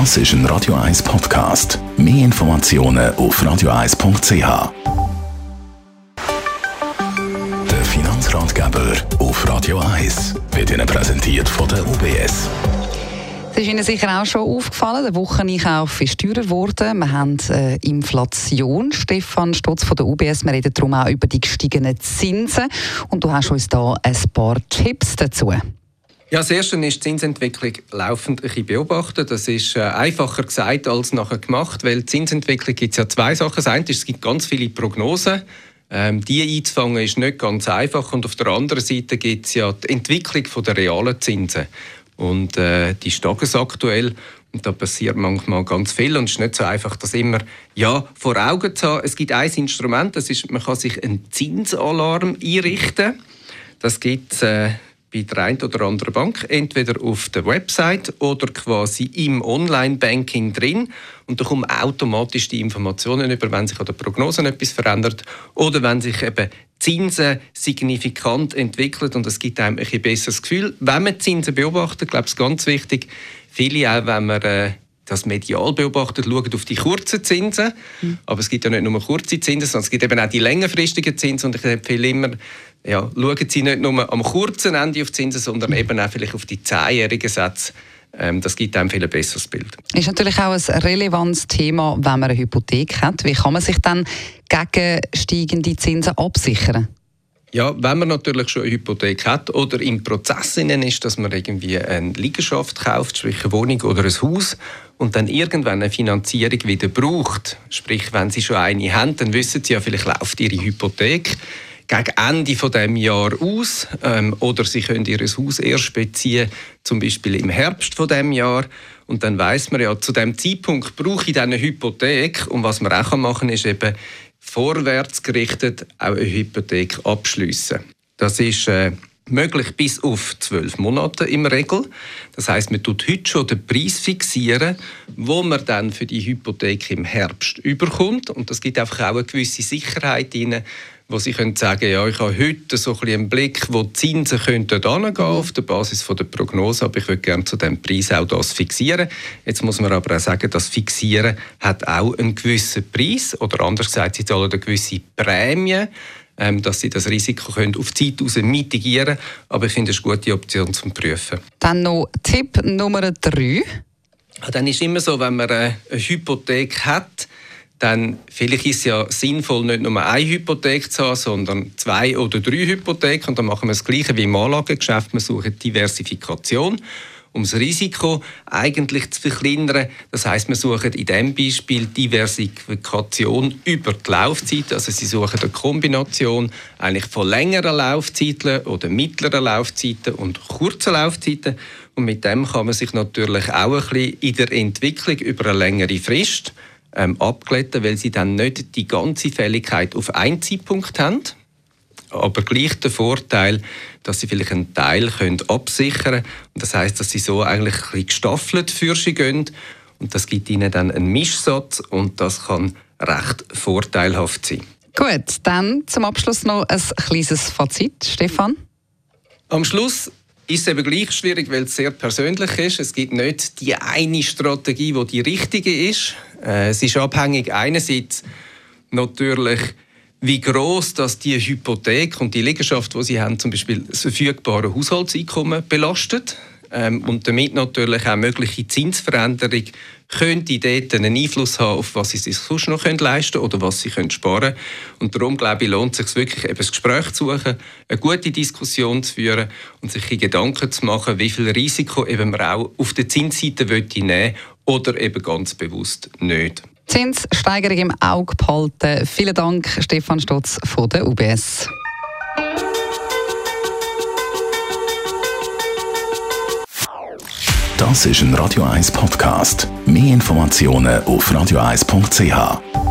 Das ist ein Radio 1 Podcast. Mehr Informationen auf radio1.ch. Der Finanzratgeber auf Radio 1 wird Ihnen präsentiert von der UBS. Es ist Ihnen sicher auch schon aufgefallen, der Wocheneinkauf ist teurer geworden. Wir haben äh, Inflation. Stefan Stotz von der UBS, wir reden darum auch über die gestiegenen Zinsen. Und du hast uns da ein paar Tipps dazu. Ja, das Erste ist die Zinsentwicklung laufend ein beobachten. Das ist äh, einfacher gesagt als nachher gemacht, weil Zinsentwicklung gibt es ja zwei Sachen. Das eine ist, es gibt ganz viele Prognosen. Ähm, die einzufangen ist nicht ganz einfach und auf der anderen Seite gibt es ja die Entwicklung der realen Zinsen. Und äh, die ist aktuell und da passiert manchmal ganz viel und es ist nicht so einfach, das immer ja, vor Augen zu haben. Es gibt ein Instrument, das ist, man kann sich einen Zinsalarm einrichten. Das gibt äh, bei der einen oder anderen Bank, entweder auf der Website oder quasi im Online-Banking drin. Und da kommen automatisch die Informationen über, wenn sich an der Prognose etwas verändert oder wenn sich eben Zinsen signifikant entwickelt und es gibt einem ein besseres Gefühl. Wenn man Zinsen beobachtet, glaube ich, ist ganz wichtig, viele auch, wenn man äh, das medial beobachtet, schauen auf die kurzen Zinsen. Mhm. Aber es gibt ja nicht nur kurze Zinsen, sondern es gibt eben auch die längerfristigen Zinsen. Und ich empfehle immer, ja, schauen Sie nicht nur am kurzen Ende auf Zinsen, sondern mhm. eben auch vielleicht auf die zehnjährigen Sätze. Ähm, das gibt einem viel ein besseres Bild. Ist natürlich auch ein relevantes Thema, wenn man eine Hypothek hat. Wie kann man sich dann gegen steigende Zinsen absichern? Ja, wenn man natürlich schon eine Hypothek hat oder im Prozess ist, dass man irgendwie eine Liegenschaft kauft, sprich eine Wohnung oder ein Haus und dann irgendwann eine Finanzierung wieder braucht, sprich wenn Sie schon eine haben, dann wissen Sie ja, vielleicht läuft Ihre Hypothek gegen Ende von dem Jahr aus ähm, oder Sie können Ihr Haus erst beziehen, zum Beispiel im Herbst von dem Jahr. Und dann weiß man ja, zu dem Zeitpunkt brauche ich eine Hypothek. Und was man auch machen kann, ist eben vorwärts gerichtet auch eine Hypothek abschließen. Das ist äh, möglich bis auf zwölf Monate im Regel. Das heißt, man tut heute schon den Preis fixieren, wo man dann für die Hypothek im Herbst überkommt. Und das gibt einfach auch eine gewisse Sicherheit rein, wo sie können sagen, ja, ich habe heute so ein einen Blick, wo die Zinsen könnten angehen auf der Basis von der Prognose, aber ich würde gerne zu dem Preis auch das fixieren. Jetzt muss man aber auch sagen, das Fixieren hat auch einen gewissen Preis oder anders gesagt, sie zahlen eine gewisse Prämie dass sie das Risiko können auf Zeit heraus mitigieren können. Aber ich finde es eine gute Option zum Prüfen. Dann noch Tipp Nummer drei. Dann ist immer so, wenn man eine Hypothek hat, dann vielleicht ist es ja sinnvoll, nicht nur eine Hypothek zu haben, sondern zwei oder drei Hypotheken. Und dann machen wir das Gleiche wie im Anlagegeschäft. Wir suchen Diversifikation um das Risiko eigentlich zu verkleinern. Das heißt, wir suchen in diesem Beispiel Diversifikation über die Laufzeit. Also Sie suchen eine Kombination eigentlich von längeren Laufzeiten oder mittleren Laufzeiten und kurzen Laufzeiten. Und mit dem kann man sich natürlich auch ein bisschen in der Entwicklung über eine längere Frist ähm, abglätten, weil sie dann nicht die ganze Fälligkeit auf einen Zeitpunkt haben aber gleich der Vorteil, dass sie vielleicht einen Teil können absichern können. Und das heißt, dass sie so eigentlich ein bisschen gestaffelt für sie gehen. Und das gibt ihnen dann einen Mischsatz und das kann recht vorteilhaft sein. Gut, dann zum Abschluss noch ein kleines Fazit. Stefan? Am Schluss ist es eben gleich schwierig, weil es sehr persönlich ist. Es gibt nicht die eine Strategie, die die richtige ist. Äh, es ist abhängig einerseits natürlich wie groß das die Hypothek und die Liegenschaft, die sie haben, zum Beispiel das verfügbare Haushaltseinkommen belastet ähm, und damit natürlich auch mögliche Zinsveränderung könnte dort einen Einfluss haben, auf was sie sich sonst noch leisten können oder was sie können sparen können. Und darum, glaube ich, lohnt es sich wirklich, eben ein Gespräch zu suchen, eine gute Diskussion zu führen und sich Gedanken zu machen, wie viel Risiko eben man auch auf der Zinsseite nehmen oder eben ganz bewusst nicht. Zinssteigerung im Auge behalten. Vielen Dank, Stefan Stotz von der UBS. Das ist ein Radio 1 Podcast. Mehr Informationen auf radio1.ch.